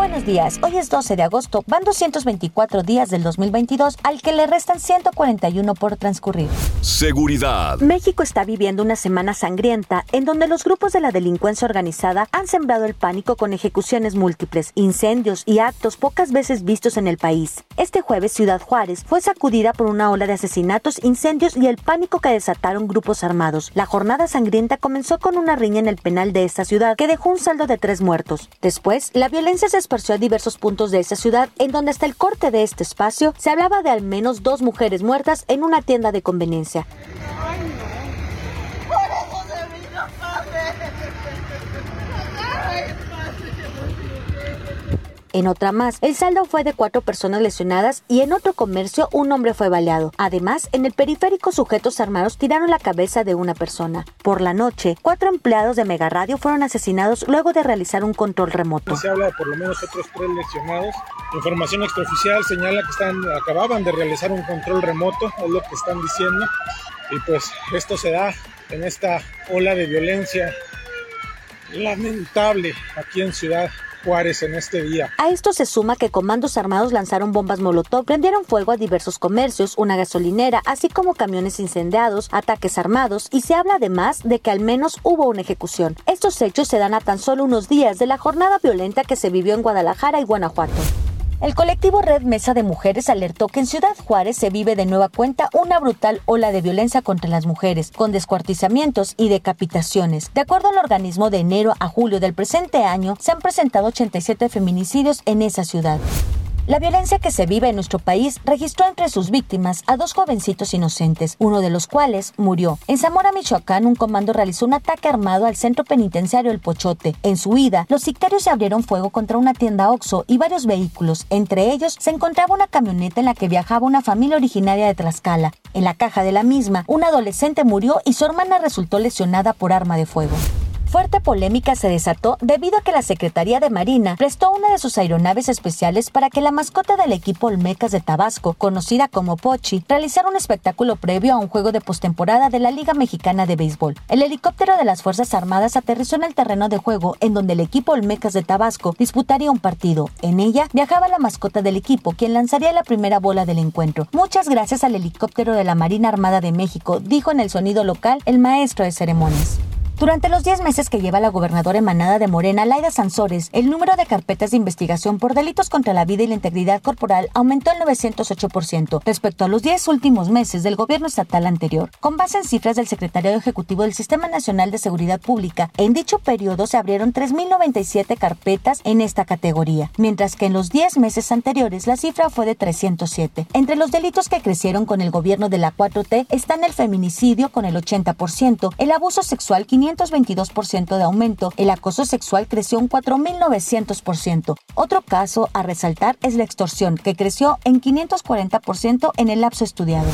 Buenos días, hoy es 12 de agosto, van 224 días del 2022 al que le restan 141 por transcurrir. Seguridad. México está viviendo una semana sangrienta en donde los grupos de la delincuencia organizada han sembrado el pánico con ejecuciones múltiples, incendios y actos pocas veces vistos en el país. Este jueves Ciudad Juárez fue sacudida por una ola de asesinatos, incendios y el pánico que desataron grupos armados. La jornada sangrienta comenzó con una riña en el penal de esta ciudad que dejó un saldo de tres muertos. Después, la violencia se a diversos puntos de esa ciudad, en donde hasta el corte de este espacio se hablaba de al menos dos mujeres muertas en una tienda de conveniencia. En otra más, el saldo fue de cuatro personas lesionadas y en otro comercio un hombre fue baleado. Además, en el periférico sujetos armados tiraron la cabeza de una persona. Por la noche, cuatro empleados de Mega Radio fueron asesinados luego de realizar un control remoto. Se habla de por lo menos otros tres lesionados. Información extraoficial señala que están, acababan de realizar un control remoto, es lo que están diciendo. Y pues esto se da en esta ola de violencia lamentable aquí en Ciudad Juárez en este día. A esto se suma que comandos armados lanzaron bombas molotov, prendieron fuego a diversos comercios, una gasolinera, así como camiones incendiados, ataques armados y se habla además de que al menos hubo una ejecución. Estos hechos se dan a tan solo unos días de la jornada violenta que se vivió en Guadalajara y Guanajuato. El colectivo Red Mesa de Mujeres alertó que en Ciudad Juárez se vive de nueva cuenta una brutal ola de violencia contra las mujeres, con descuartizamientos y decapitaciones. De acuerdo al organismo, de enero a julio del presente año se han presentado 87 feminicidios en esa ciudad. La violencia que se vive en nuestro país registró entre sus víctimas a dos jovencitos inocentes, uno de los cuales murió. En Zamora, Michoacán, un comando realizó un ataque armado al centro penitenciario El Pochote. En su huida, los sicarios se abrieron fuego contra una tienda Oxo y varios vehículos. Entre ellos se encontraba una camioneta en la que viajaba una familia originaria de Tlaxcala. En la caja de la misma, un adolescente murió y su hermana resultó lesionada por arma de fuego. Fuerte polémica se desató debido a que la Secretaría de Marina prestó una de sus aeronaves especiales para que la mascota del equipo Olmecas de Tabasco, conocida como Pochi, realizara un espectáculo previo a un juego de postemporada de la Liga Mexicana de Béisbol. El helicóptero de las Fuerzas Armadas aterrizó en el terreno de juego en donde el equipo Olmecas de Tabasco disputaría un partido. En ella viajaba la mascota del equipo, quien lanzaría la primera bola del encuentro. Muchas gracias al helicóptero de la Marina Armada de México, dijo en el sonido local el maestro de ceremonias. Durante los 10 meses que lleva la gobernadora emanada de Morena, Laida Sansores, el número de carpetas de investigación por delitos contra la vida y la integridad corporal aumentó el 908% respecto a los 10 últimos meses del gobierno estatal anterior. Con base en cifras del Secretariado Ejecutivo del Sistema Nacional de Seguridad Pública, en dicho periodo se abrieron 3.097 carpetas en esta categoría, mientras que en los 10 meses anteriores la cifra fue de 307. Entre los delitos que crecieron con el gobierno de la 4T están el feminicidio con el 80%, el abuso sexual 500 522% de aumento, el acoso sexual creció un 4.900%. Otro caso a resaltar es la extorsión, que creció en 540% en el lapso estudiado.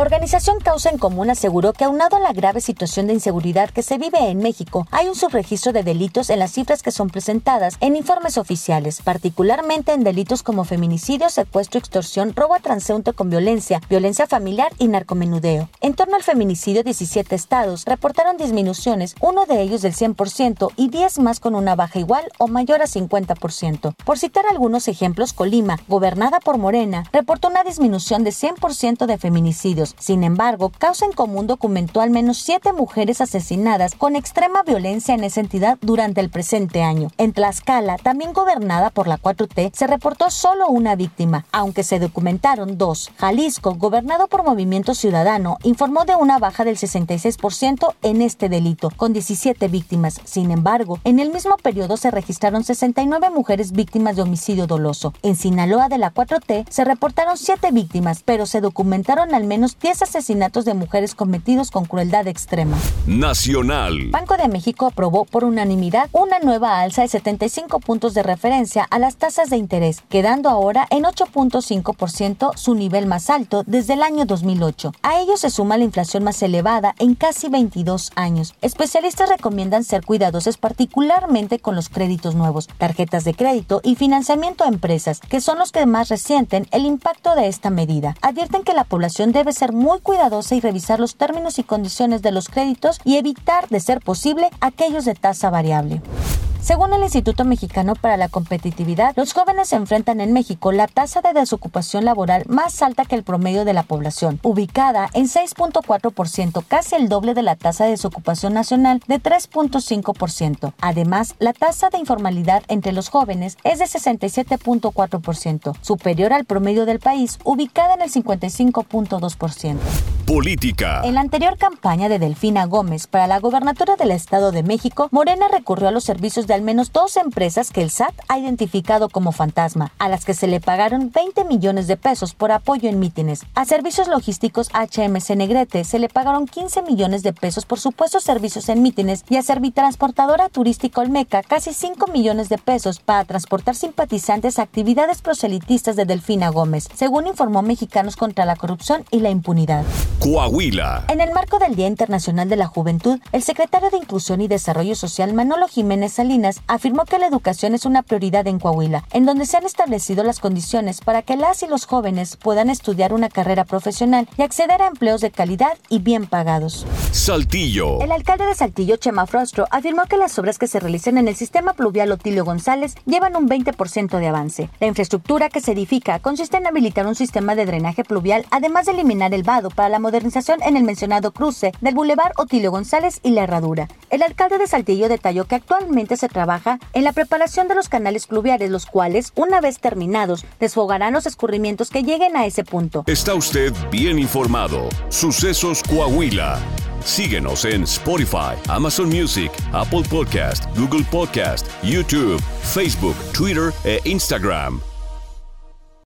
La organización Causa en Común aseguró que aunado a la grave situación de inseguridad que se vive en México, hay un subregistro de delitos en las cifras que son presentadas en informes oficiales, particularmente en delitos como feminicidio, secuestro, extorsión, robo a transeúnte con violencia, violencia familiar y narcomenudeo. En torno al feminicidio, 17 estados reportaron disminuciones, uno de ellos del 100% y 10 más con una baja igual o mayor a 50%. Por citar algunos ejemplos, Colima, gobernada por Morena, reportó una disminución de 100% de sin embargo, Causa en Común documentó al menos siete mujeres asesinadas con extrema violencia en esa entidad durante el presente año. En Tlaxcala, también gobernada por la 4T, se reportó solo una víctima, aunque se documentaron dos. Jalisco, gobernado por Movimiento Ciudadano, informó de una baja del 66% en este delito, con 17 víctimas. Sin embargo, en el mismo periodo se registraron 69 mujeres víctimas de homicidio doloso. En Sinaloa de la 4T se reportaron siete víctimas, pero se documentaron al menos menos 10 asesinatos de mujeres cometidos con crueldad extrema. Nacional. Banco de México aprobó por unanimidad una nueva alza de 75 puntos de referencia a las tasas de interés, quedando ahora en 8.5% su nivel más alto desde el año 2008. A ello se suma la inflación más elevada en casi 22 años. Especialistas recomiendan ser cuidadosos particularmente con los créditos nuevos, tarjetas de crédito y financiamiento a empresas, que son los que más resienten el impacto de esta medida. Advierten que la población debe ser muy cuidadosa y revisar los términos y condiciones de los créditos y evitar, de ser posible, aquellos de tasa variable. Según el Instituto Mexicano para la Competitividad, los jóvenes enfrentan en México la tasa de desocupación laboral más alta que el promedio de la población, ubicada en 6.4%, casi el doble de la tasa de desocupación nacional de 3.5%. Además, la tasa de informalidad entre los jóvenes es de 67.4%, superior al promedio del país, ubicada en el 55.2%. Política. En la anterior campaña de Delfina Gómez para la gobernatura del Estado de México, Morena recurrió a los servicios de al menos dos empresas que el SAT ha identificado como fantasma, a las que se le pagaron 20 millones de pesos por apoyo en mítines. A Servicios Logísticos HMC Negrete se le pagaron 15 millones de pesos por supuestos servicios en mítines y a Servitransportadora Turística Olmeca casi 5 millones de pesos para transportar simpatizantes a actividades proselitistas de Delfina Gómez, según informó Mexicanos contra la Corrupción y la Impunidad. Coahuila. En el marco del Día Internacional de la Juventud, el secretario de Inclusión y Desarrollo Social Manolo Jiménez Salinas afirmó que la educación es una prioridad en Coahuila, en donde se han establecido las condiciones para que las y los jóvenes puedan estudiar una carrera profesional y acceder a empleos de calidad y bien pagados. Saltillo. El alcalde de Saltillo, Chema Frostro, afirmó que las obras que se realizan en el sistema pluvial Otilio González llevan un 20% de avance. La infraestructura que se edifica consiste en habilitar un sistema de drenaje pluvial, además de eliminar el vado para la modernización en el mencionado cruce del Boulevard Otilio González y la Herradura. El alcalde de Saltillo detalló que actualmente se trabaja en la preparación de los canales pluviales, los cuales, una vez terminados, desfogarán los escurrimientos que lleguen a ese punto. Está usted bien informado. Sucesos Coahuila. Síguenos en Spotify, Amazon Music, Apple Podcast, Google Podcast, YouTube, Facebook, Twitter e Instagram.